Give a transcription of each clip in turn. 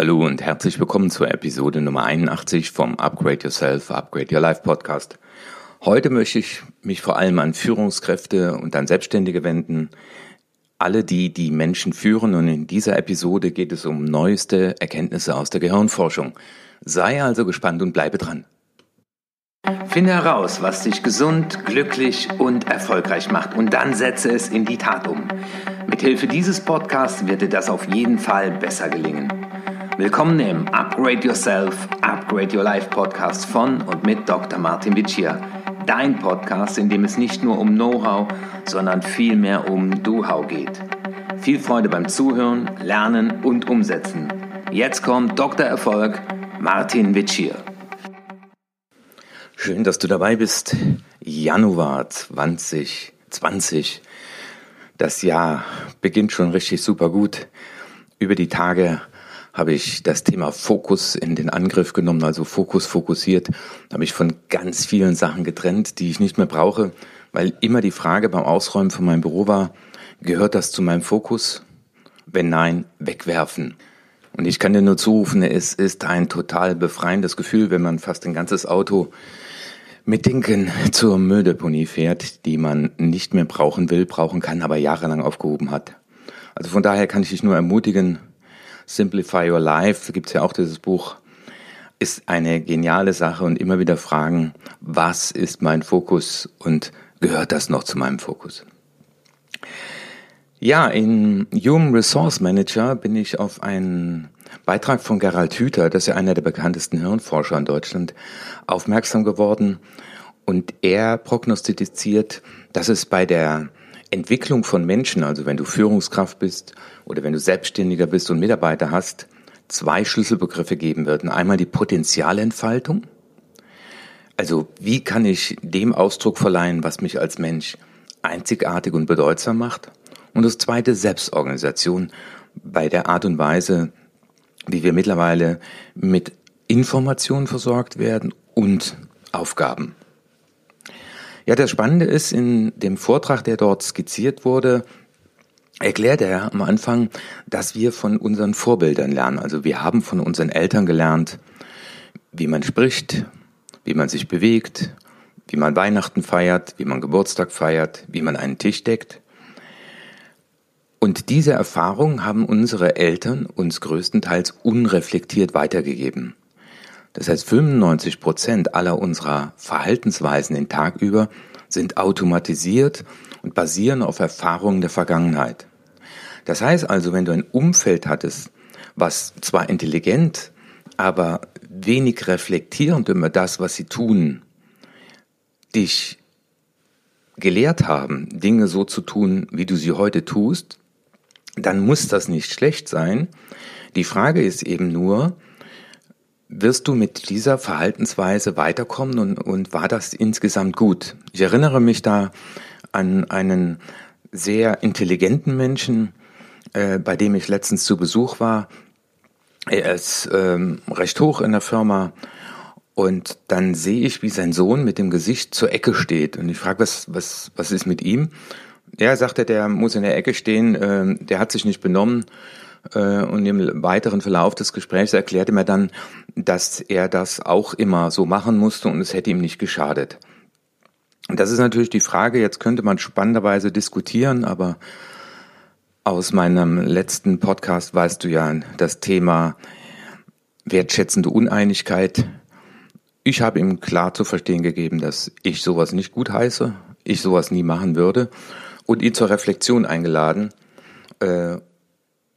Hallo und herzlich willkommen zur Episode Nummer 81 vom Upgrade Yourself, Upgrade Your Life Podcast. Heute möchte ich mich vor allem an Führungskräfte und an Selbstständige wenden, alle die, die Menschen führen und in dieser Episode geht es um neueste Erkenntnisse aus der Gehirnforschung. Sei also gespannt und bleibe dran. Finde heraus, was dich gesund, glücklich und erfolgreich macht und dann setze es in die Tat um. Mithilfe dieses Podcasts wird dir das auf jeden Fall besser gelingen. Willkommen im Upgrade Yourself, Upgrade Your Life Podcast von und mit Dr. Martin Vicia. Dein Podcast, in dem es nicht nur um Know-how, sondern vielmehr um Do-How geht. Viel Freude beim Zuhören, Lernen und Umsetzen. Jetzt kommt Dr. Erfolg, Martin Vicia. Schön, dass du dabei bist. Januar 2020. Das Jahr beginnt schon richtig super gut. Über die Tage habe ich das Thema Fokus in den Angriff genommen, also Fokus fokussiert, habe ich von ganz vielen Sachen getrennt, die ich nicht mehr brauche, weil immer die Frage beim Ausräumen von meinem Büro war, gehört das zu meinem Fokus? Wenn nein, wegwerfen. Und ich kann dir nur zurufen, es ist ein total befreiendes Gefühl, wenn man fast ein ganzes Auto mit Dingen zur Mülldeponie fährt, die man nicht mehr brauchen will, brauchen kann, aber jahrelang aufgehoben hat. Also von daher kann ich dich nur ermutigen, Simplify Your Life, gibt es ja auch dieses Buch, ist eine geniale Sache und immer wieder fragen, was ist mein Fokus und gehört das noch zu meinem Fokus? Ja, in Human Resource Manager bin ich auf einen Beitrag von Gerald Hüther, das ist ja einer der bekanntesten Hirnforscher in Deutschland, aufmerksam geworden und er prognostiziert, dass es bei der Entwicklung von Menschen, also wenn du Führungskraft bist oder wenn du Selbstständiger bist und Mitarbeiter hast, zwei Schlüsselbegriffe geben würden. Einmal die Potenzialentfaltung. Also wie kann ich dem Ausdruck verleihen, was mich als Mensch einzigartig und bedeutsam macht? Und das zweite Selbstorganisation bei der Art und Weise, wie wir mittlerweile mit Informationen versorgt werden und Aufgaben. Ja, das Spannende ist, in dem Vortrag, der dort skizziert wurde, erklärt er am Anfang, dass wir von unseren Vorbildern lernen. Also wir haben von unseren Eltern gelernt, wie man spricht, wie man sich bewegt, wie man Weihnachten feiert, wie man Geburtstag feiert, wie man einen Tisch deckt. Und diese Erfahrungen haben unsere Eltern uns größtenteils unreflektiert weitergegeben. Das heißt, 95 Prozent aller unserer Verhaltensweisen den Tag über sind automatisiert und basieren auf Erfahrungen der Vergangenheit. Das heißt also, wenn du ein Umfeld hattest, was zwar intelligent, aber wenig reflektierend über das, was sie tun, dich gelehrt haben, Dinge so zu tun, wie du sie heute tust, dann muss das nicht schlecht sein. Die Frage ist eben nur, wirst du mit dieser Verhaltensweise weiterkommen und, und war das insgesamt gut? Ich erinnere mich da an einen sehr intelligenten Menschen, äh, bei dem ich letztens zu Besuch war. Er ist ähm, recht hoch in der Firma und dann sehe ich, wie sein Sohn mit dem Gesicht zur Ecke steht und ich frage, was, was, was ist mit ihm? Er sagte, der muss in der Ecke stehen, äh, der hat sich nicht benommen und im weiteren Verlauf des Gesprächs erklärte mir dann, dass er das auch immer so machen musste und es hätte ihm nicht geschadet. Und das ist natürlich die Frage, jetzt könnte man spannenderweise diskutieren, aber aus meinem letzten Podcast weißt du ja das Thema wertschätzende Uneinigkeit. Ich habe ihm klar zu verstehen gegeben, dass ich sowas nicht gut heiße, ich sowas nie machen würde und ihn zur Reflexion eingeladen.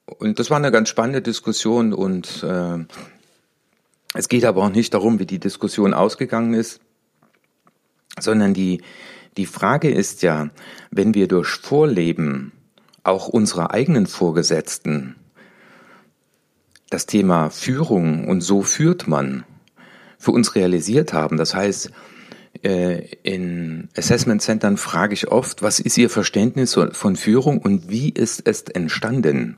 Und das war eine ganz spannende Diskussion und äh, es geht aber auch nicht darum, wie die Diskussion ausgegangen ist, sondern die, die Frage ist ja, wenn wir durch Vorleben auch unserer eigenen Vorgesetzten das Thema Führung und so führt man für uns realisiert haben, das heißt, äh, in Assessment Centern frage ich oft, was ist Ihr Verständnis von Führung und wie ist es entstanden?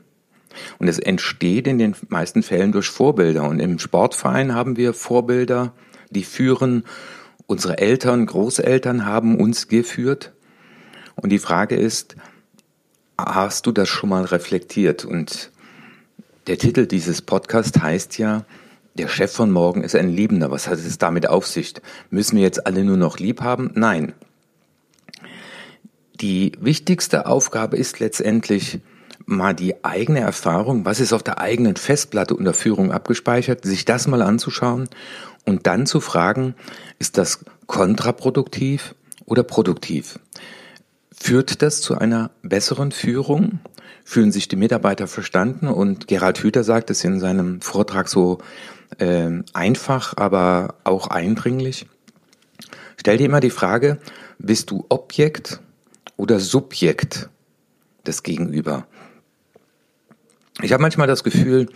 Und es entsteht in den meisten Fällen durch Vorbilder. Und im Sportverein haben wir Vorbilder, die führen. Unsere Eltern, Großeltern haben uns geführt. Und die Frage ist, hast du das schon mal reflektiert? Und Der Titel dieses Podcasts heißt ja, der Chef von morgen ist ein Liebender. Was hat es damit auf sich? Müssen wir jetzt alle nur noch lieb haben? Nein. Die wichtigste Aufgabe ist letztendlich mal die eigene Erfahrung, was ist auf der eigenen Festplatte unter Führung abgespeichert, sich das mal anzuschauen und dann zu fragen, ist das kontraproduktiv oder produktiv? Führt das zu einer besseren Führung? Fühlen sich die Mitarbeiter verstanden? Und Gerald Hüther sagt es in seinem Vortrag so äh, einfach, aber auch eindringlich. Stell dir immer die Frage, bist du Objekt oder Subjekt des Gegenüber? Ich habe manchmal das Gefühl,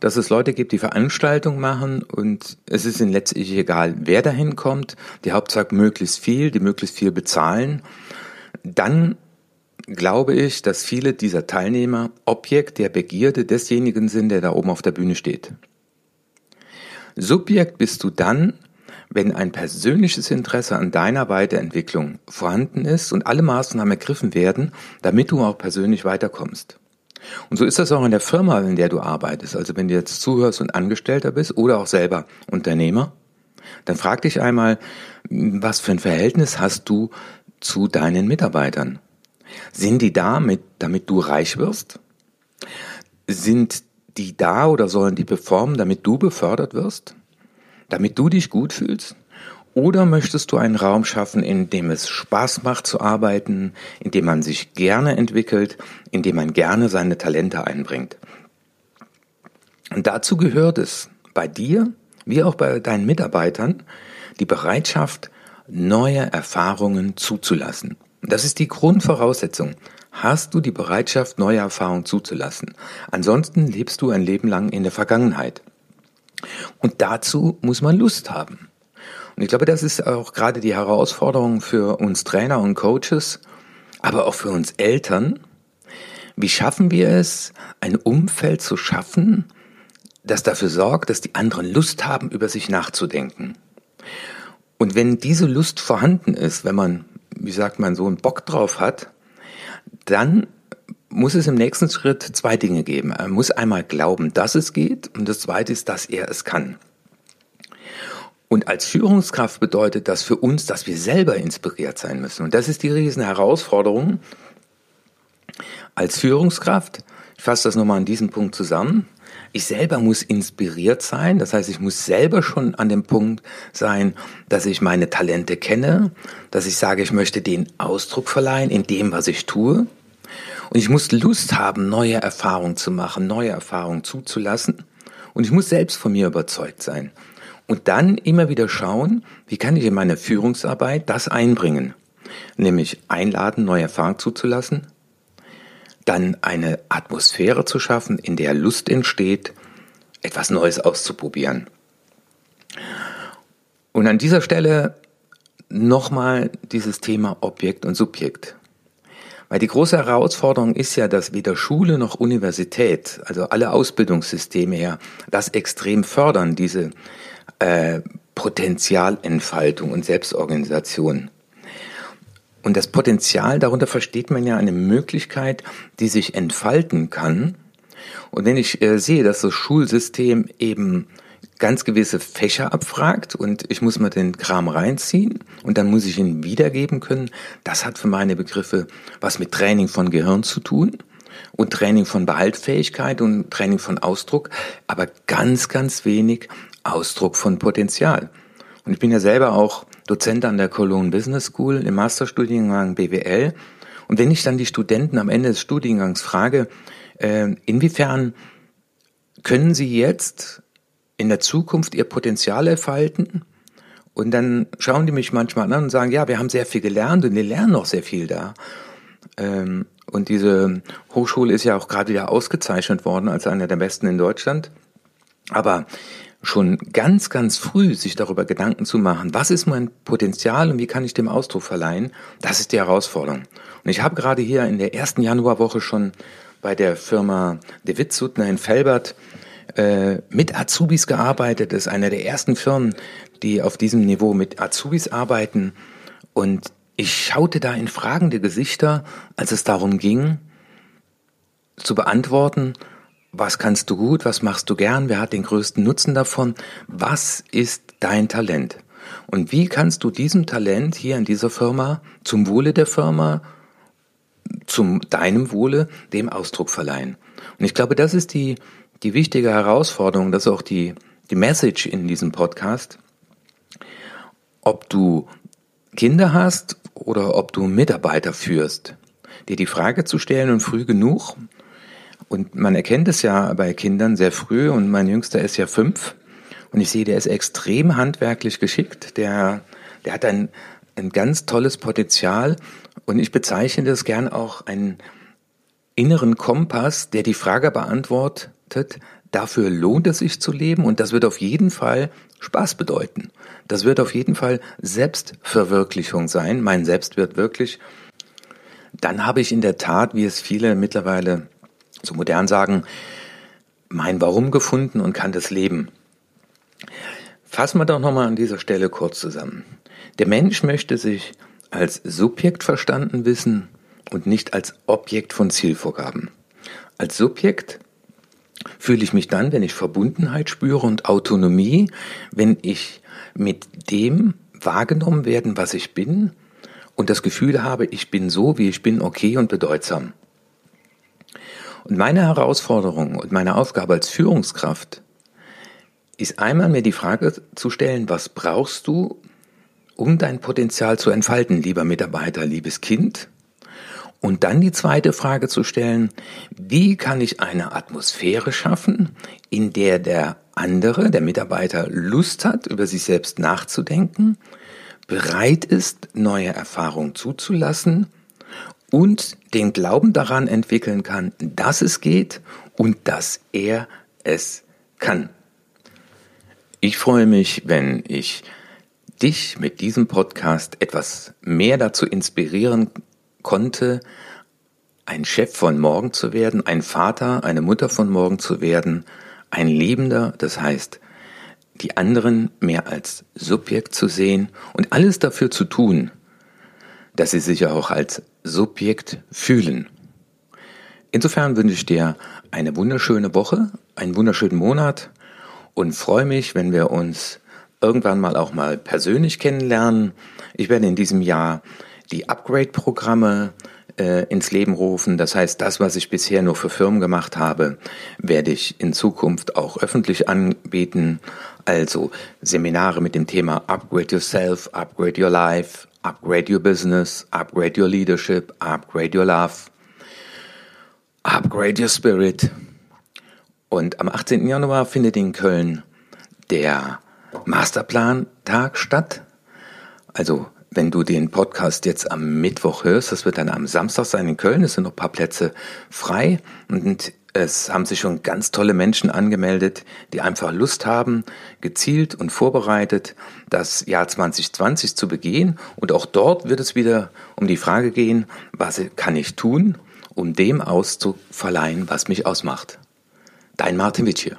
dass es Leute gibt, die Veranstaltungen machen und es ist ihnen letztlich egal, wer dahin kommt. Die Hauptsache möglichst viel, die möglichst viel bezahlen dann glaube ich, dass viele dieser Teilnehmer Objekt der Begierde desjenigen sind, der da oben auf der Bühne steht. Subjekt bist du dann, wenn ein persönliches Interesse an deiner Weiterentwicklung vorhanden ist und alle Maßnahmen ergriffen werden, damit du auch persönlich weiterkommst. Und so ist das auch in der Firma, in der du arbeitest. Also wenn du jetzt zuhörst und Angestellter bist oder auch selber Unternehmer, dann frag dich einmal, was für ein Verhältnis hast du zu deinen Mitarbeitern? Sind die da, mit, damit du reich wirst? Sind die da oder sollen die performen, damit du befördert wirst? Damit du dich gut fühlst? Oder möchtest du einen Raum schaffen, in dem es Spaß macht zu arbeiten, in dem man sich gerne entwickelt, in dem man gerne seine Talente einbringt? Und dazu gehört es bei dir wie auch bei deinen Mitarbeitern die Bereitschaft, neue Erfahrungen zuzulassen. Das ist die Grundvoraussetzung. Hast du die Bereitschaft, neue Erfahrungen zuzulassen? Ansonsten lebst du ein Leben lang in der Vergangenheit. Und dazu muss man Lust haben. Und ich glaube, das ist auch gerade die Herausforderung für uns Trainer und Coaches, aber auch für uns Eltern. Wie schaffen wir es, ein Umfeld zu schaffen, das dafür sorgt, dass die anderen Lust haben, über sich nachzudenken? Und wenn diese Lust vorhanden ist, wenn man, wie sagt man, so einen Bock drauf hat, dann muss es im nächsten Schritt zwei Dinge geben. Er muss einmal glauben, dass es geht und das zweite ist, dass er es kann. Und als Führungskraft bedeutet das für uns, dass wir selber inspiriert sein müssen. Und das ist die riesen Herausforderung. Als Führungskraft, ich fasse das nochmal an diesem Punkt zusammen, ich selber muss inspiriert sein. Das heißt, ich muss selber schon an dem Punkt sein, dass ich meine Talente kenne, dass ich sage, ich möchte den Ausdruck verleihen in dem, was ich tue. Und ich muss Lust haben, neue Erfahrungen zu machen, neue Erfahrungen zuzulassen. Und ich muss selbst von mir überzeugt sein. Und dann immer wieder schauen, wie kann ich in meine Führungsarbeit das einbringen. Nämlich einladen, neue Erfahrungen zuzulassen, dann eine Atmosphäre zu schaffen, in der Lust entsteht, etwas Neues auszuprobieren. Und an dieser Stelle nochmal dieses Thema Objekt und Subjekt. Weil die große Herausforderung ist ja, dass weder Schule noch Universität, also alle Ausbildungssysteme her, das extrem fördern, diese äh, Potenzialentfaltung und Selbstorganisation. Und das Potenzial, darunter versteht man ja eine Möglichkeit, die sich entfalten kann. Und wenn ich äh, sehe, dass das Schulsystem eben ganz gewisse Fächer abfragt und ich muss mal den Kram reinziehen und dann muss ich ihn wiedergeben können, das hat für meine Begriffe was mit Training von Gehirn zu tun und Training von Behaltfähigkeit und Training von Ausdruck, aber ganz, ganz wenig Ausdruck von Potenzial. Und ich bin ja selber auch Dozent an der Cologne Business School im Masterstudiengang BWL. Und wenn ich dann die Studenten am Ende des Studiengangs frage, äh, inwiefern können sie jetzt in der Zukunft ihr Potenzial entfalten? Und dann schauen die mich manchmal an und sagen, ja, wir haben sehr viel gelernt und wir lernen noch sehr viel da. Ähm, und diese Hochschule ist ja auch gerade wieder ausgezeichnet worden als einer der besten in Deutschland. Aber schon ganz, ganz früh sich darüber Gedanken zu machen, was ist mein Potenzial und wie kann ich dem Ausdruck verleihen, das ist die Herausforderung. Und ich habe gerade hier in der ersten Januarwoche schon bei der Firma De Witt in Felbert äh, mit Azubis gearbeitet. Das ist eine der ersten Firmen, die auf diesem Niveau mit Azubis arbeiten. Und ich schaute da in fragende Gesichter, als es darum ging, zu beantworten, was kannst du gut, was machst du gern, wer hat den größten Nutzen davon, was ist dein Talent? Und wie kannst du diesem Talent hier in dieser Firma zum Wohle der Firma, zum deinem Wohle, dem Ausdruck verleihen? Und ich glaube, das ist die, die wichtige Herausforderung, das ist auch die, die Message in diesem Podcast. Ob du Kinder hast oder ob du Mitarbeiter führst, dir die Frage zu stellen und früh genug und man erkennt es ja bei Kindern sehr früh und mein Jüngster ist ja fünf und ich sehe, der ist extrem handwerklich geschickt. Der, der hat ein, ein ganz tolles Potenzial und ich bezeichne das gern auch einen inneren Kompass, der die Frage beantwortet, dafür lohnt es sich zu leben und das wird auf jeden Fall Spaß bedeuten. Das wird auf jeden Fall Selbstverwirklichung sein. Mein Selbst wird wirklich. Dann habe ich in der Tat, wie es viele mittlerweile so modern sagen, mein Warum gefunden und kann das leben. Fassen wir doch nochmal an dieser Stelle kurz zusammen. Der Mensch möchte sich als Subjekt verstanden wissen und nicht als Objekt von Zielvorgaben. Als Subjekt fühle ich mich dann, wenn ich Verbundenheit spüre und Autonomie, wenn ich mit dem wahrgenommen werden, was ich bin und das Gefühl habe, ich bin so, wie ich bin, okay und bedeutsam. Und meine Herausforderung und meine Aufgabe als Führungskraft ist einmal mir die Frage zu stellen, was brauchst du, um dein Potenzial zu entfalten, lieber Mitarbeiter, liebes Kind? Und dann die zweite Frage zu stellen, wie kann ich eine Atmosphäre schaffen, in der der andere, der Mitarbeiter Lust hat, über sich selbst nachzudenken, bereit ist, neue Erfahrungen zuzulassen und den Glauben daran entwickeln kann, dass es geht und dass er es kann. Ich freue mich, wenn ich dich mit diesem Podcast etwas mehr dazu inspirieren konnte, ein Chef von morgen zu werden, ein Vater, eine Mutter von morgen zu werden, ein Lebender, das heißt, die anderen mehr als Subjekt zu sehen und alles dafür zu tun, dass sie sich auch als Subjekt fühlen. Insofern wünsche ich dir eine wunderschöne Woche, einen wunderschönen Monat und freue mich, wenn wir uns irgendwann mal auch mal persönlich kennenlernen. Ich werde in diesem Jahr die Upgrade-Programme äh, ins Leben rufen. Das heißt, das, was ich bisher nur für Firmen gemacht habe, werde ich in Zukunft auch öffentlich anbieten. Also Seminare mit dem Thema Upgrade Yourself, Upgrade Your Life, Upgrade Your Business, Upgrade Your Leadership, Upgrade Your Love, Upgrade Your Spirit. Und am 18. Januar findet in Köln der Masterplan-Tag statt. Also wenn du den Podcast jetzt am Mittwoch hörst, das wird dann am Samstag sein in Köln, es sind noch ein paar Plätze frei und es haben sich schon ganz tolle Menschen angemeldet, die einfach Lust haben, gezielt und vorbereitet das Jahr 2020 zu begehen. Und auch dort wird es wieder um die Frage gehen, was kann ich tun, um dem auszuverleihen, was mich ausmacht. Dein Martin Witsch hier.